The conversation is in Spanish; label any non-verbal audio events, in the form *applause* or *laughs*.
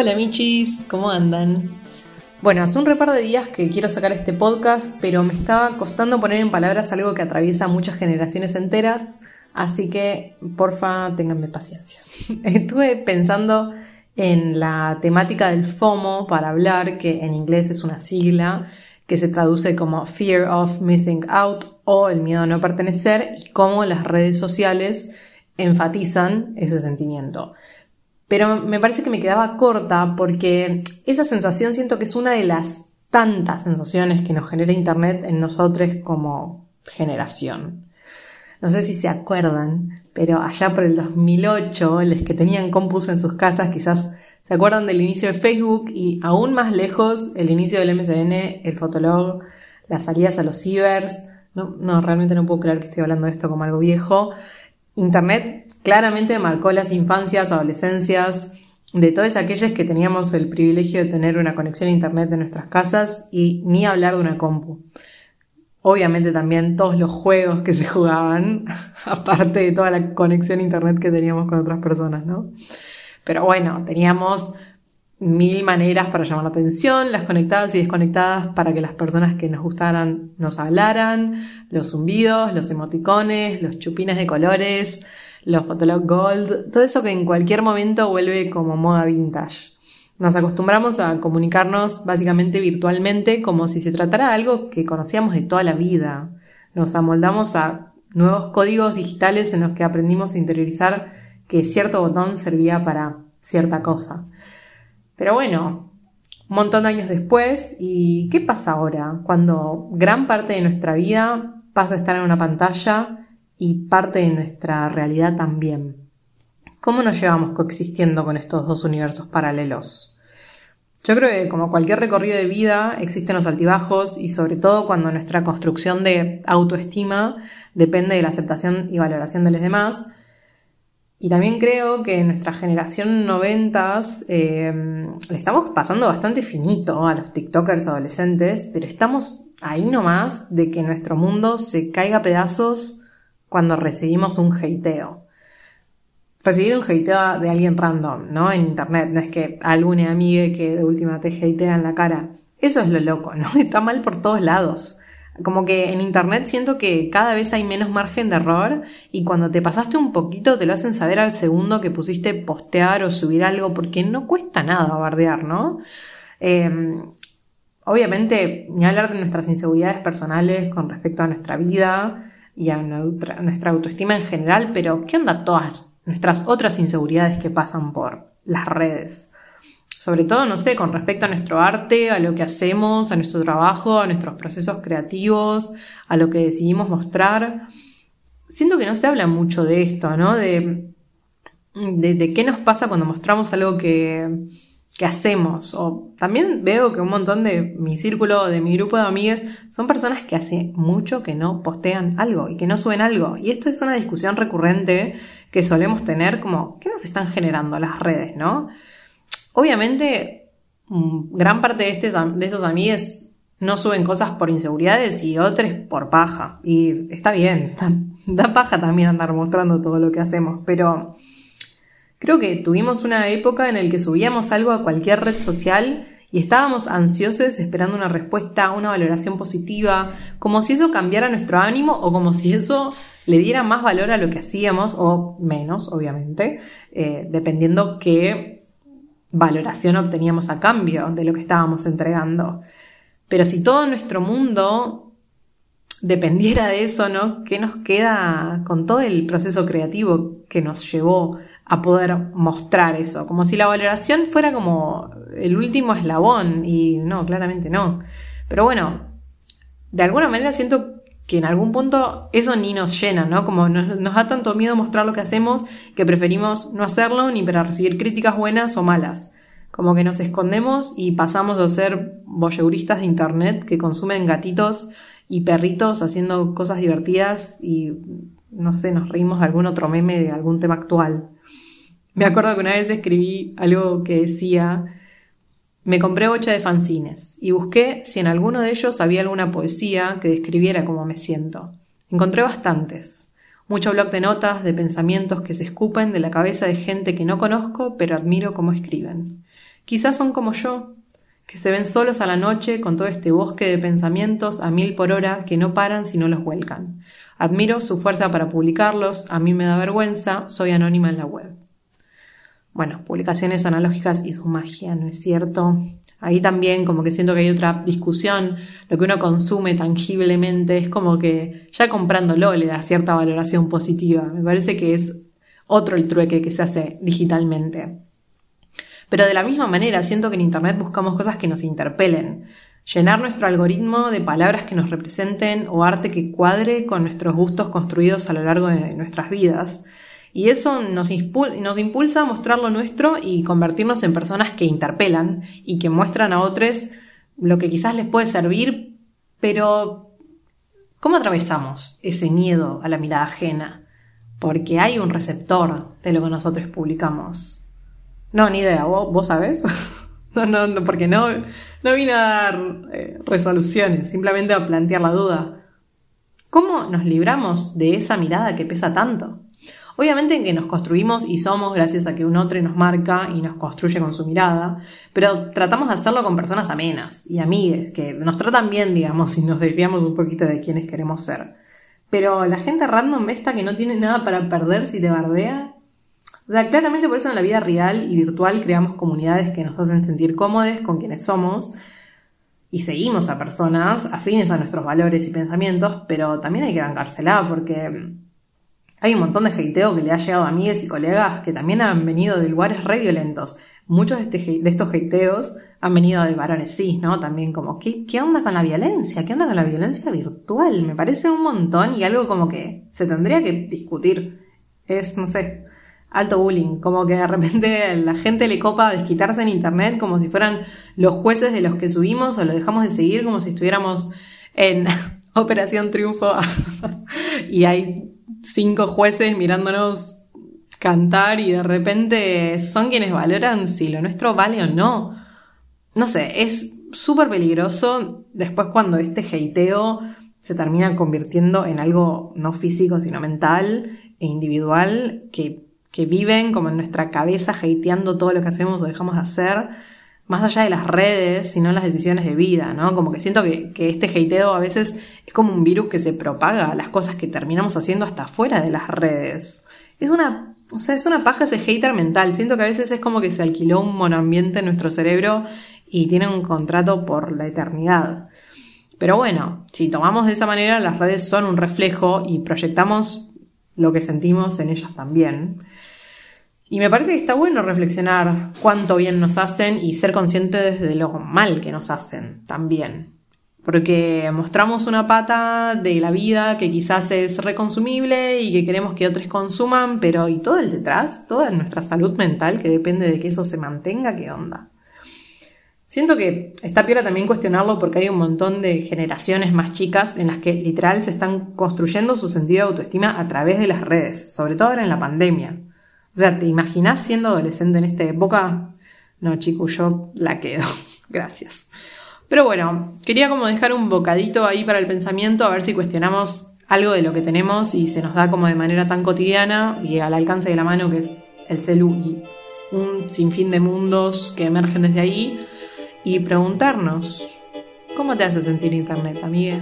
Hola Michis, ¿cómo andan? Bueno, hace un repar de días que quiero sacar este podcast, pero me estaba costando poner en palabras algo que atraviesa muchas generaciones enteras, así que porfa, ténganme paciencia. *laughs* Estuve pensando en la temática del FOMO para hablar, que en inglés es una sigla que se traduce como Fear of Missing Out o el miedo a no pertenecer y cómo las redes sociales enfatizan ese sentimiento. Pero me parece que me quedaba corta porque esa sensación siento que es una de las tantas sensaciones que nos genera Internet en nosotros como generación. No sé si se acuerdan, pero allá por el 2008, los que tenían compus en sus casas quizás se acuerdan del inicio de Facebook y aún más lejos el inicio del MSN, el Fotolog, las salidas a los cibers. No, no, realmente no puedo creer que estoy hablando de esto como algo viejo. Internet claramente marcó las infancias, adolescencias de todas aquellas que teníamos el privilegio de tener una conexión a Internet en nuestras casas y ni hablar de una compu. Obviamente también todos los juegos que se jugaban, *laughs* aparte de toda la conexión a Internet que teníamos con otras personas, ¿no? Pero bueno, teníamos mil maneras para llamar la atención, las conectadas y desconectadas para que las personas que nos gustaran nos hablaran, los zumbidos, los emoticones, los chupines de colores, los Fotolog Gold, todo eso que en cualquier momento vuelve como moda vintage. Nos acostumbramos a comunicarnos básicamente virtualmente como si se tratara de algo que conocíamos de toda la vida. Nos amoldamos a nuevos códigos digitales en los que aprendimos a interiorizar que cierto botón servía para cierta cosa. Pero bueno, un montón de años después, ¿y qué pasa ahora? Cuando gran parte de nuestra vida pasa a estar en una pantalla y parte de nuestra realidad también. ¿Cómo nos llevamos coexistiendo con estos dos universos paralelos? Yo creo que como cualquier recorrido de vida existen los altibajos y sobre todo cuando nuestra construcción de autoestima depende de la aceptación y valoración de los demás, y también creo que en nuestra generación noventas eh, le estamos pasando bastante finito a los TikTokers adolescentes, pero estamos ahí nomás de que nuestro mundo se caiga pedazos cuando recibimos un hateo. Recibir un hateo de alguien random, ¿no? En internet, no es que algún amigo que de última te hatea en la cara. Eso es lo loco, ¿no? *laughs* Está mal por todos lados. Como que en internet siento que cada vez hay menos margen de error y cuando te pasaste un poquito te lo hacen saber al segundo que pusiste postear o subir algo porque no cuesta nada bardear, ¿no? Em, obviamente, ni hablar de nuestras inseguridades personales con respecto a nuestra vida y a nuestra autoestima en general, pero ¿qué onda todas nuestras otras inseguridades que pasan por las redes? sobre todo, no sé, con respecto a nuestro arte, a lo que hacemos, a nuestro trabajo, a nuestros procesos creativos, a lo que decidimos mostrar. Siento que no se habla mucho de esto, ¿no? De, de, qué nos pasa cuando mostramos algo que, que hacemos. O también veo que un montón de mi círculo, de mi grupo de amigas, son personas que hace mucho que no postean algo y que no suben algo. Y esto es una discusión recurrente que solemos tener como, ¿qué nos están generando las redes, no? Obviamente, mm, gran parte de, este, de esos amigos no suben cosas por inseguridades y otros por paja. Y está bien, *laughs* da paja también andar mostrando todo lo que hacemos, pero creo que tuvimos una época en la que subíamos algo a cualquier red social y estábamos ansiosos esperando una respuesta, una valoración positiva, como si eso cambiara nuestro ánimo o como si eso le diera más valor a lo que hacíamos o menos, obviamente, eh, dependiendo que valoración obteníamos a cambio de lo que estábamos entregando. Pero si todo nuestro mundo dependiera de eso, ¿no? ¿Qué nos queda con todo el proceso creativo que nos llevó a poder mostrar eso? Como si la valoración fuera como el último eslabón y no, claramente no. Pero bueno, de alguna manera siento que en algún punto eso ni nos llena, ¿no? Como nos, da tanto miedo mostrar lo que hacemos que preferimos no hacerlo ni para recibir críticas buenas o malas. Como que nos escondemos y pasamos a ser voyeuristas de internet que consumen gatitos y perritos haciendo cosas divertidas y no sé, nos reímos de algún otro meme de algún tema actual. Me acuerdo que una vez escribí algo que decía me compré ocho de fanzines y busqué si en alguno de ellos había alguna poesía que describiera cómo me siento. Encontré bastantes. Mucho blog de notas, de pensamientos que se escupen de la cabeza de gente que no conozco, pero admiro cómo escriben. Quizás son como yo, que se ven solos a la noche con todo este bosque de pensamientos a mil por hora que no paran si no los vuelcan. Admiro su fuerza para publicarlos, a mí me da vergüenza, soy anónima en la web. Bueno, publicaciones analógicas y su magia, ¿no es cierto? Ahí también como que siento que hay otra discusión, lo que uno consume tangiblemente es como que ya comprándolo le da cierta valoración positiva. Me parece que es otro el trueque que se hace digitalmente. Pero de la misma manera siento que en Internet buscamos cosas que nos interpelen, llenar nuestro algoritmo de palabras que nos representen o arte que cuadre con nuestros gustos construidos a lo largo de nuestras vidas. Y eso nos, impulsa a mostrar lo nuestro y convertirnos en personas que interpelan y que muestran a otros lo que quizás les puede servir, pero ¿cómo atravesamos ese miedo a la mirada ajena? Porque hay un receptor de lo que nosotros publicamos. No, ni idea, ¿vos, sabés? *laughs* no, no, no, porque no, no vine a dar eh, resoluciones, simplemente a plantear la duda. ¿Cómo nos libramos de esa mirada que pesa tanto? Obviamente en que nos construimos y somos gracias a que un otro nos marca y nos construye con su mirada, pero tratamos de hacerlo con personas amenas y amigues, que nos tratan bien, digamos, y nos desviamos un poquito de quienes queremos ser. Pero la gente random esta que no tiene nada para perder si te bardea. O sea, claramente por eso en la vida real y virtual creamos comunidades que nos hacen sentir cómodos con quienes somos y seguimos a personas afines a nuestros valores y pensamientos, pero también hay que bancársela porque hay un montón de hateo que le ha llegado a amigas y colegas que también han venido de lugares re violentos. Muchos de, este, de estos hateos han venido de varones cis, ¿no? También como, ¿qué, ¿qué onda con la violencia? ¿Qué onda con la violencia virtual? Me parece un montón y algo como que se tendría que discutir. Es, no sé, alto bullying. Como que de repente la gente le copa desquitarse en internet como si fueran los jueces de los que subimos o lo dejamos de seguir como si estuviéramos en *laughs* Operación Triunfo *laughs* y hay cinco jueces mirándonos cantar y de repente son quienes valoran si lo nuestro vale o no. No sé, es súper peligroso después cuando este heiteo se termina convirtiendo en algo no físico sino mental e individual que, que viven como en nuestra cabeza hateando todo lo que hacemos o dejamos de hacer más allá de las redes, sino las decisiones de vida, ¿no? Como que siento que, este hateo a veces es como un virus que se propaga las cosas que terminamos haciendo hasta fuera de las redes. Es una, o sea, es una paja ese hater mental. Siento que a veces es como que se alquiló un monoambiente en nuestro cerebro y tiene un contrato por la eternidad. Pero bueno, si tomamos de esa manera, las redes son un reflejo y proyectamos lo que sentimos en ellas también. Y me parece que está bueno reflexionar cuánto bien nos hacen y ser conscientes de lo mal que nos hacen también. Porque mostramos una pata de la vida que quizás es reconsumible y que queremos que otros consuman, pero ¿y todo el detrás? Toda nuestra salud mental que depende de que eso se mantenga, ¿qué onda? Siento que está piola también cuestionarlo porque hay un montón de generaciones más chicas en las que literal se están construyendo su sentido de autoestima a través de las redes, sobre todo ahora en la pandemia. O sea, ¿te imaginas siendo adolescente en esta época? No, chico, yo la quedo. *laughs* Gracias. Pero bueno, quería como dejar un bocadito ahí para el pensamiento, a ver si cuestionamos algo de lo que tenemos y se nos da como de manera tan cotidiana y al alcance de la mano que es el celu y un sinfín de mundos que emergen desde ahí y preguntarnos, ¿cómo te hace sentir Internet, amiga?